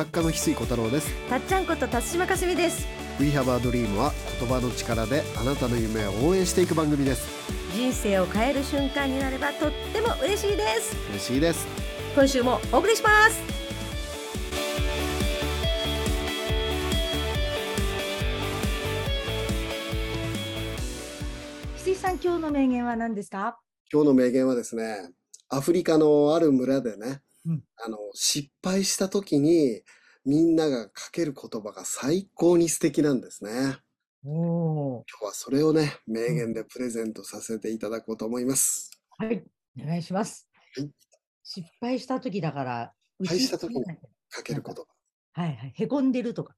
作家の翡翠小太郎です。たっちゃんこと辰島かすみです。We Have a Dream は言葉の力であなたの夢を応援していく番組です。人生を変える瞬間になればとっても嬉しいです。嬉しいです。今週もお送りします。翡翠さん今日の名言は何ですか？今日の名言はですねアフリカのある村でね、うん。あの失敗した時にみんながかける言葉が最高に素敵なんですね。おお今日はそれをね名言でプレゼントさせていただこうと思います。はい。お願いします、はい。失敗した時だから失敗した時に打ちかける言葉。はいはい。へこんでるとか。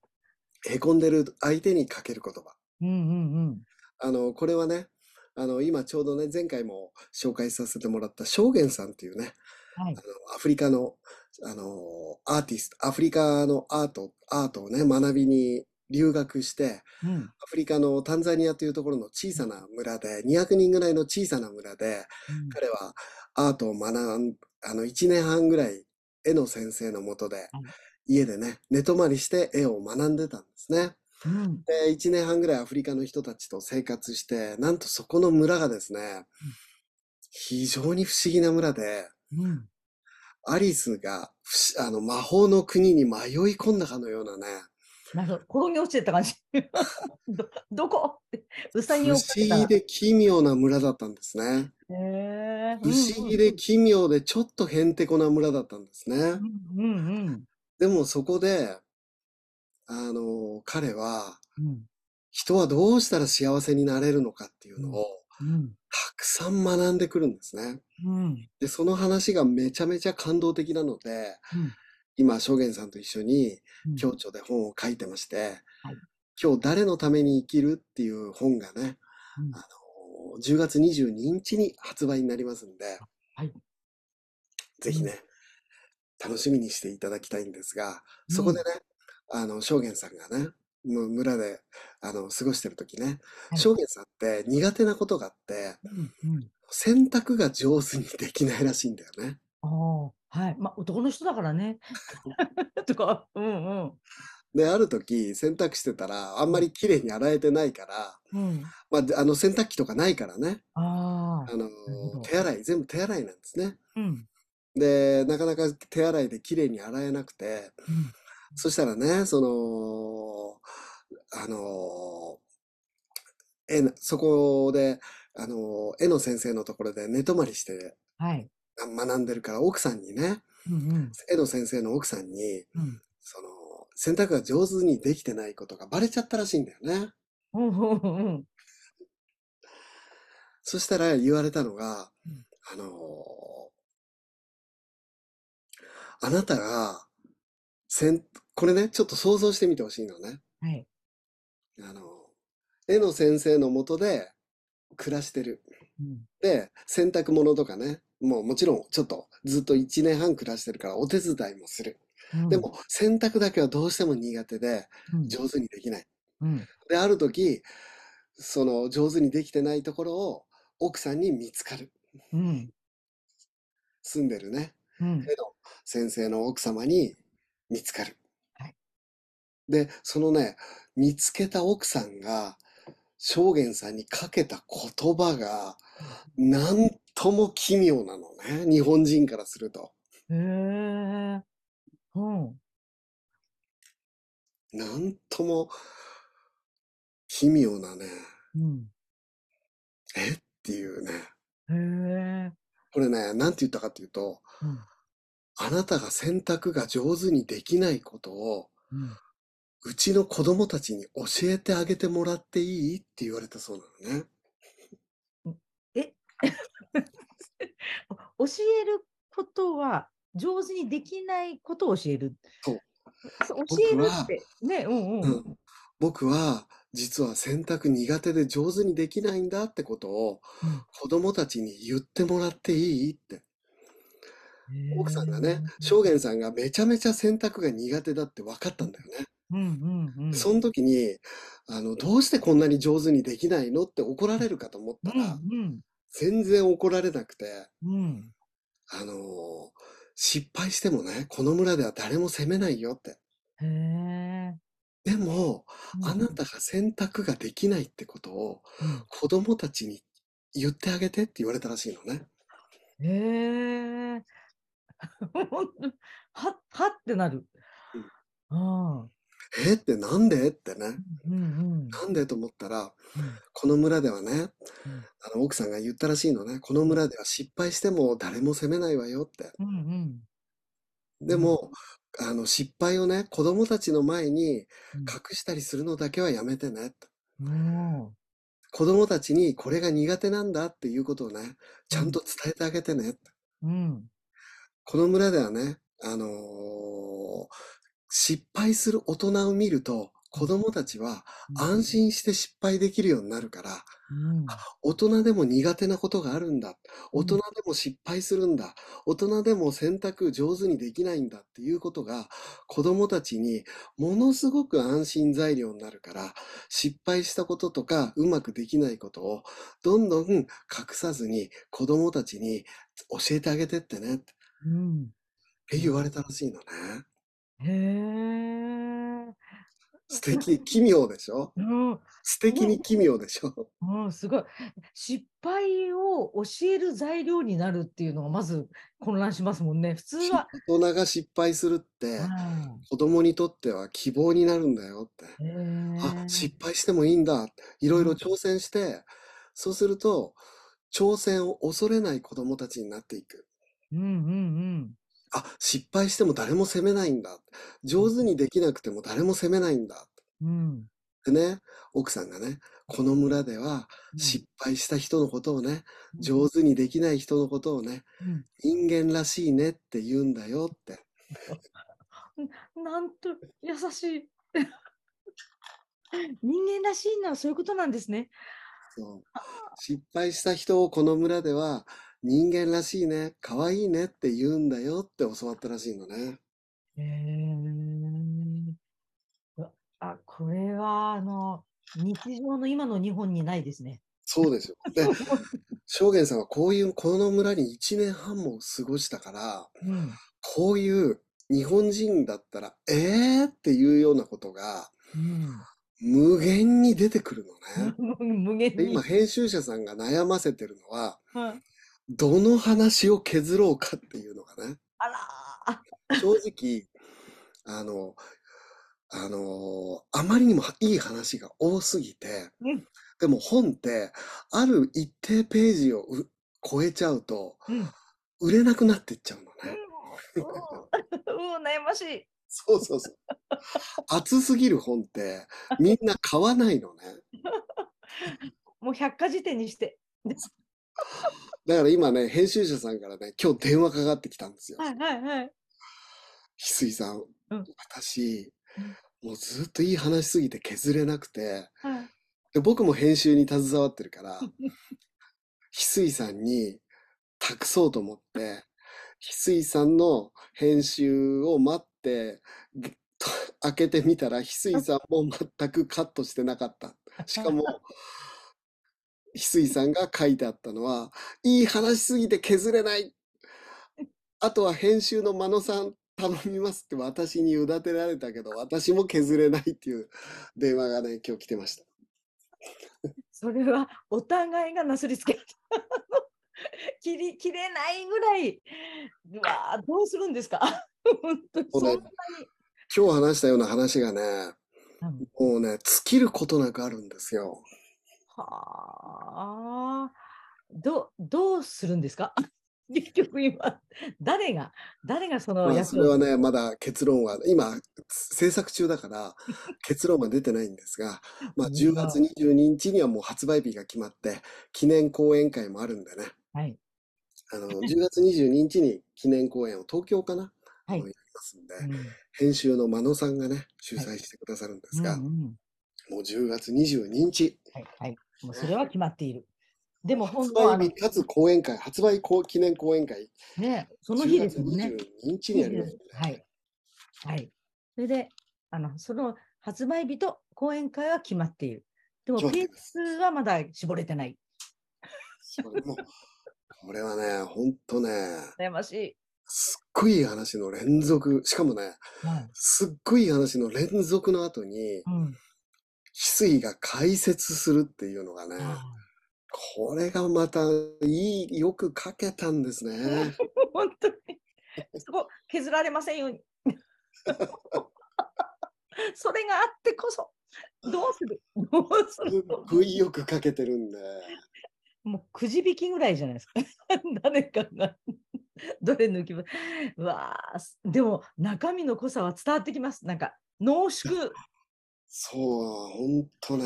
へこんでる相手にかける言葉。うんうんあの、これはね、あの、今ちょうどね、前回も紹介させてもらった正元さんっていうね、うんはい。あの、アフリカの、あの、アーティスト、アフリカのアート、アートをね、学びに留学して、うん。アフリカのタンザニアというところの小さな村で、200人ぐらいの小さな村で、うん。彼はアートを学ん、あの、1年半ぐらい絵の先生のもとで、家でね、寝泊まりして絵を学んでたんですね。うん。で、1年半ぐらいアフリカの人たちと生活して、なんとそこの村がですね、非常に不思議な村で、うん。アリスが不思あの魔法の国に迷い込んだかのようなね、なるほど転げ落ちてた感じ。どどこ？ってうさぎ不思を追っかけた。ら議で奇妙な村だったんですね。へえ不思議で奇妙でちょっとへんてこな村だったんですね。うんうんでもそこで、あの、彼は、うん。人はどうしたら幸せになれるのかっていうのを、うん。たくさん学んでくるんですね。うん。で、その話がめちゃめちゃ感動的なので、うん。今、証言さんと一緒にうん。共著で本を書いてまして、はい。今日誰のために生きるっていう本がね、うん。あの、10月22日に発売になりますんで、はい。ぜひね、楽しみにしていただきたいんですが、そこでね、あの、証言さんがね、村で、あの、過ごしてる時ね、はい。証言さんって苦手なことがあって、うんうん。洗濯が上手にできないらしいんだよね。ああはい。まあ男の人だからね。とかうんうん。で、ある時、洗濯してたら、あんまり綺麗に洗えてないから、うん。まあで、あの、洗濯機とかないからね、あああの手洗い、全部手洗いなんですね。うん。で、なかなか手洗いで綺麗に洗えなくて、うんそしたらね、その、あの、絵の、そこで、あの、絵の先生のところで寝泊まりしてはい。あ学んでるから、奥さんにね、うんうん。絵の先生の奥さんに、うん。その、洗濯が上手にできてないことがバレちゃったらしいんだよね。そしたら言われたのがうん、あのあなたが、せん、これね、ちょっと想像してみてほしいのね。はいあの、絵の先生のもとで暮らしてる。うんで、洗濯物とかね、もうもちろんちょっとずっと1年半暮らしてるからお手伝いもする。うんでも洗濯だけはどうしても苦手でうん上手にできない。うんで、ある時、その上手にできてないところを奥さんに見つかる。うん住んでるね、うん絵の先生の奥様に見つかる。はいで、そのね、見つけた奥さんが、証言さんにかけた言葉が、なんとも奇妙なのね。日本人からすると。へえうんなんとも奇妙なね、うんえ？っていうね。へえこれね、なんて言ったかっていうと、うんあなたが選択が上手にできないことを、うんうちの子供たちに教えてあげてもらっていいって言われたそうなのね。え？教えることは上手にできないことを教える。そう教僕えるはってね、うんううんん。僕は実は選択苦手で上手にできないんだってことをうん子供たちに言ってもらっていいって。へ奥さんがね、え証言さんがめちゃめちゃ選択が苦手だって分かったんだよね。うんうんうん。その時に、あの、どうしてこんなに上手にできないのって怒られるかと思ったら、うん全然怒られなくて、うんうんあのー失敗してもね、この村では誰も責めないよって。へえ。でも、うんあなたが選択ができないってことをうん。子供たちに言ってあげてって言われたらしいのね。へえ。ははってなる。ああ。えってなんでってね。うんうん。なんでと思ったら、うん。この村ではね、うん。あの奥さんが言ったらしいのね。この村では失敗しても誰も責めないわよって。うんうん。でも、あの失敗をね、子供たちの前にうん。隠したりするのだけはやめてねって。も子供たちにこれが苦手なんだっていうことをね、ちゃんと伝えてあげてね。うん。この村ではね、あのー失敗する大人を見ると、子供たちは安心して失敗できるようになるから、うん。大人でも苦手なことがあるんだ。大人でも失敗するんだ。大人でも選択上手にできないんだっていうことが、子供たちにものすごく安心材料になるから、失敗したこととかうまくできないことをどんどん隠さずに子供たちに教えてあげてってねうん。って言われたらしいのね。へえ。素敵、奇妙でしょ？うん。素敵に奇妙でしょ？うん、すごい。失敗を教える材料になるっていうのがまず混乱しますもんね。普通は。大人が失敗するってあ子供にとっては希望になるんだよって。あ。失敗してもいいんだ。いろいろ挑戦して、そうすると、挑戦を恐れない子供たちになっていく。うんうんあ、失敗しても誰も責めないんだ。上手にできなくても誰も責めないんだ。うん。うん。でね、奥さんがね、この村ではうん失敗した人のことをね、うん上手にできない人のことをね、うん人間らしいねって言うんだよって。なんと優しい。人間らしいのはそういうことなんですね。そう失敗した人をこの村では人間らしいね、可愛いねって言うんだよって教わったらしいのね。へえ。うわあ、これは、あの、日常の今の日本にないですね。そうですよ。で、正元さんはこういう、この村に1年半も過ごしたから、うん。こういう日本人だったら、えーっていうようなことが無限に出てくるのね。うん。無限にで今、。編集者さんが悩ませてるのは、うんどの話を削ろうかっていうのがね。あらー。正直、あの、あの、あまりにもいい話が多すぎて、うんでも本って、ある一定ページをう超えちゃうと、うん。売れなくなってっちゃうのね。うん、うん、悩ましい。そうそうそう。厚すぎる本って、みんな買わないのね。もう百科事典にして。だから今ね、編集者さんからね、今日電話かかってきたんですよ。はいはいはい。翡翠さんうん、私、もうずっといい話すぎて削れなくて、はい。で僕も編集に携わってるから、翡翠さんに託そうと思って、翡翠さんの編集を待って、開けてみたら、翡翠さんも全くカットしてなかった。しかも、翡翠さんが書いてあったのは、いい話すぎて削れない。あとは編集の真野さん頼みますって私に委ねられたけど、私も削れないっていう電話がね、今日来てました。それはお互いがなすりつけ切り切れないぐらい。うわーどうするんですか？本当にそに。今日話したような話がね、うんもうね、尽きることなくあるんですよ。はあ。どどうするんですか？結局今、誰が、誰がそのまあ、それはね、まだ結論は、今、制作中だから、結論は出てないんですが、まあ、10月22日にはもう発売日が決まって、記念講演会もあるんでね、はい。あの、10月22日に記念講演を東京かな？はい。やりますんで、うん。編集の真野さんがね、主催してくださるんですが、うんうん。もう10月22日、はい、はい。もうそれは決まっている。でも本発当はあの売日かつ講演会、発売記念講演会、ね、その日ですもんね。10月22日にやりますんで、はい。はい。それで、あの、その発売日と講演会は決まっている。でも、ペースはまだ絞れてない。もうこれはね、ほんとね、悩ましい。すっごい話の連続、しかもね、はい。すっごい話の連続の後に、うん。翡翠が解説するっていうのがね、あこれがまたいい、よく書けたんですね。ー 本当に。そこ削られませんように。それがあってこそ、どうする？どうする？ごいよく書けてるんで。もうくじ引きぐらいじゃないですか。誰かがどれ抜きます。うわあ、すでも中身の濃さは伝わってきます。なんか濃縮。そう、ほんとね、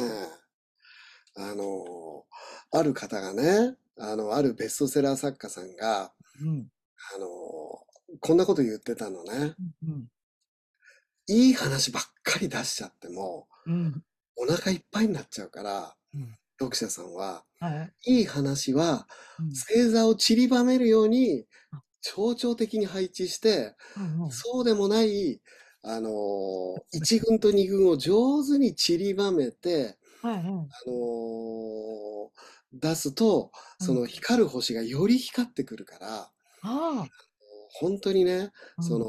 あの、ある方がね、あの、あるベストセラー作家さんが、うん。あの、こんなこと言ってたのね。うんいい話ばっかり出しちゃっても、うん。お腹いっぱいになっちゃうから、うん。読者さんは、はい。いい話はうん。星座を散りばめるようにあ、象徴的に配置して、うんうん。そうでもない、あのー、一軍と二軍を上手に散りばめて、はいはい。あのー出すと、そうん。の光る星がより光ってくるから、あ本当にね、うん。の、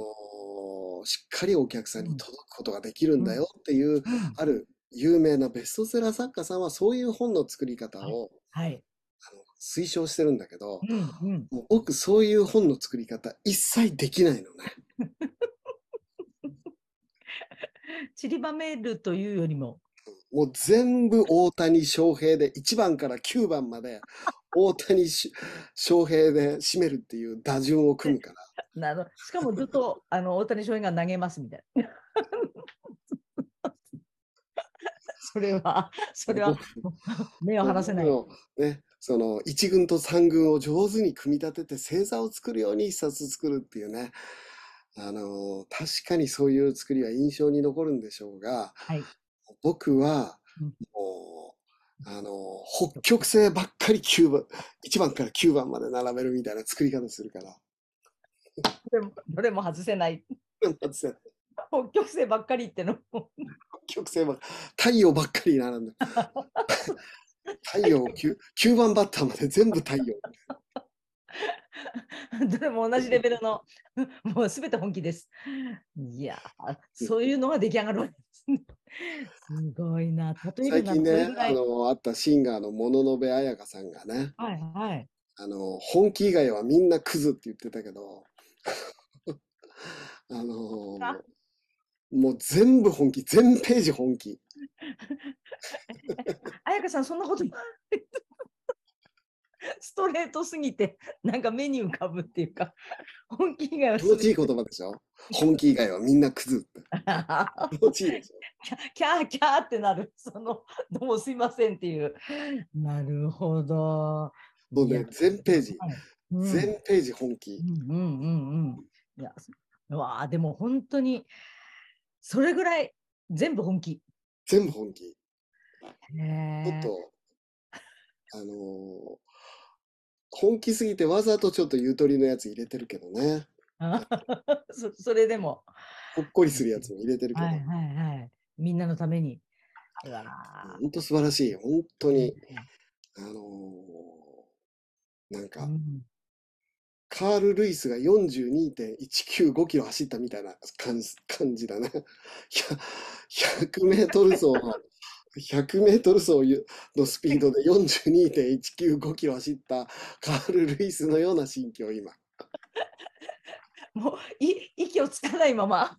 しっかりお客さんにうん。届くことができるんだよっていう、うん。ある有名なベストセラー作家さんはそういう本の作り方はい。をはい。あの推奨してるんだけど、うんうん。もう僕そういう本の作り方一切できないのね。散りばめるというよりも、もう全部大谷翔平で1番から9番まで 大谷し翔平で締めるっていう打順を組むから。なのしかもずっとあの大谷翔平が投げますみたいな。それは、それは目を離せない。ね、その1軍と3軍を上手に組み立てて星座を作るように一冊作るっていうね。あの確かにそういう作りは印象に残るんでしょうが、はい。僕はうんもう、あの北極星ばっかり9番、1番から9番まで並べるみたいな作り方するから。どれもどれも外せない。なんつって北極星ばっかりってのも。北極星ば太陽ばっかり並んで。太陽 9, 9番バッターまで全部太陽。どれも同じレベルの、もうすべて本気です。いやー、そういうのが出来上がるわけですね。すごいな。例え最近ね。あの、あったシンガーの物の部彩香さんがね、はいはい。あの、本気以外はみんなクズって言ってたけど、あのあもう全部本気、全ページ本気。彩香さん、そんなことトレートすぎて、なんか目に浮かぶっていうか、本気以外は気持ちいい言葉でしょ？本気以外はみんなクズって。気持ちいいでしょ？キャーキャーってなる、その、どうもすいませんっていう。なるほど。もうね全ページ、全ページ本気。うんうんうんうん。いや、うわあでも本当に、それぐらい全部本気。全部本気。ちょっと、あのー本気すぎてわざとちょっとゆとりのやつ入れてるけどね。そそれでも、ほっこりするやつも入れてるけど。はいはいはい。みんなのために。本当素晴らしい。本当に、うあのーなんか、んカール・ルイスが42.195キロ走ったみたいな感じ感じだね。100メートル走の、100メートル走のスピードで42.195キロ走ったカール・ルイスのような心境、今。もうい息をつかないまま。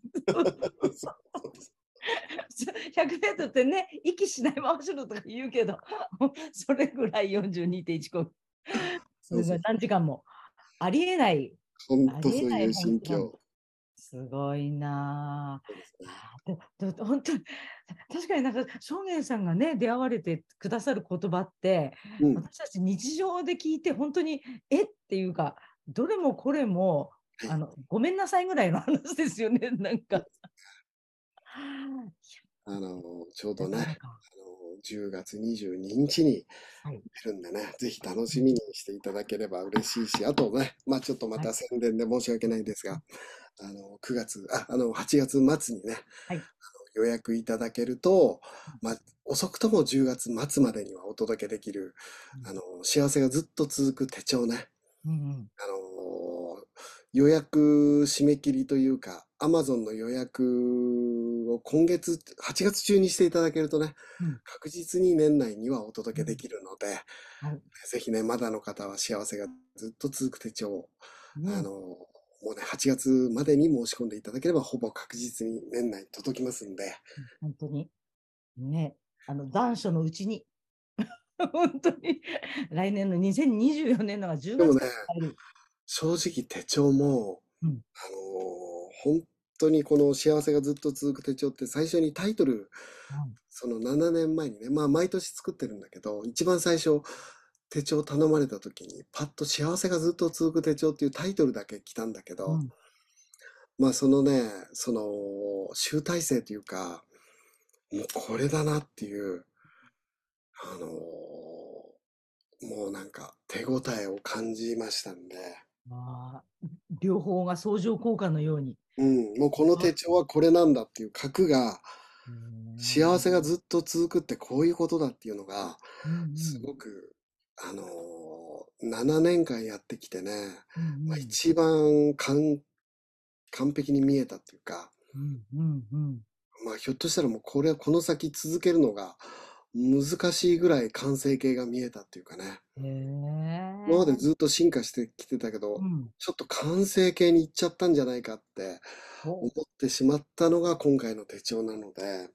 100メートルってね、息しないまま走るとか言うけど、それぐらい42.15。それが何時間も。ありえない。本当そういう心境。すごいなそうですねあ。でで本当に 確かになんか正元さんがね出会われてくださる言葉って、うん、私たち日常で聞いて本当にえ？っていうかどれもこれもはい。あのごめんなさいぐらいの話ですよね なんか。あのちょうどね、あの10月22日にはい。出るんでね、ぜひ楽しみにしていただければ嬉しいし、あとね、まあちょっとまたはい。宣伝で申し訳ないですが、あの9月、あ、あの8月末にね、はい予約いただけると、まあ遅くとも10月末までにはお届けできる、うん。あの幸せがずっと続く手帳ね、うんうん。あの予約締め切りというか、Amazon の予約を今月、8月中にしていただけるとね、うん。確実に年内にはお届けできるので、はい。ぜひね、まだの方は幸せがずっと続く手帳を、ね。あの、もうね、8月までに申し込んでいただければ、ほぼ確実に年内に届きますんで、本当に。ね、あの、残暑のうちに。本当に。来年の2024年のが10でもね。正直手帳も、うんあの、本当にこの幸せがずっと続く手帳って最初にタイトル、その7年前にね、まあ毎年作ってるんだけど、一番最初手帳頼まれた時に、パッと幸せがずっと続く手帳っていうタイトルだけ来たんだけど、うん。まあそのね、その集大成というか、もうこれだなっていう、あのもうなんか手応えを感じましたんで、まあ、両方が相乗効果のように。うん、もうこの手帳はこれなんだっていう核が、幸せがずずっと続くってこういうことだっていうのが、すごく、あのー、7年間やってきてね、うんまあ、一番完完璧に見えたっていうか、うんうんうん。まあ、ひょっとしたらもうこれはこの先続けるのが難しいぐらい完成形が見えたっていうかね。今までずっと進化してきてたけど、うん。ちょっと完成形にいっちゃったんじゃないかってお思ってしまったのが今回の手帳なので、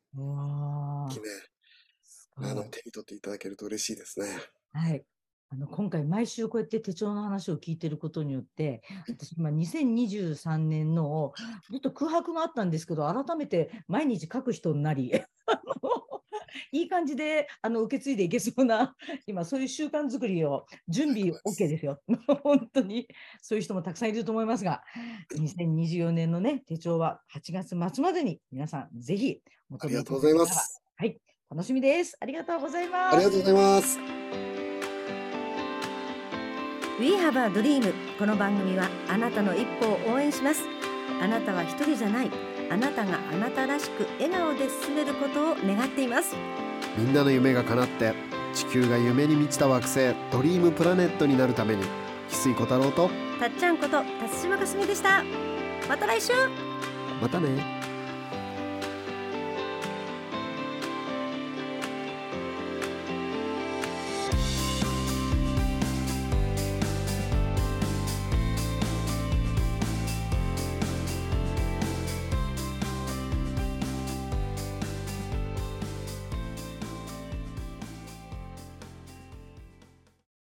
ね、あの、手に取っていただけると嬉しいですね。はい。あの今回毎週こうやって手帳の話を聞いてることによって私今2023年のをちょっと空白があったんですけど改めて毎日書く人になり いい感じであの受け継いでいけそうな今そういう習慣作りを準備 OK ですよ。本当にそういう人もたくさんいると思いますが2024年のね手帳は8月末までに皆さんぜひおありがとうございます。はい楽しみです。ありがとうございます。ありがとうございます。We have a dream この番組はあなたの一歩を応援します。あなたは一人じゃない。あなたがあなたらしく笑顔で進めることを願っています。みんなの夢が叶って地球が夢に満ちた惑星ドリームプラネットになるために翡翠小太郎とたっちゃんこと辰島かすみでした。また来週。またね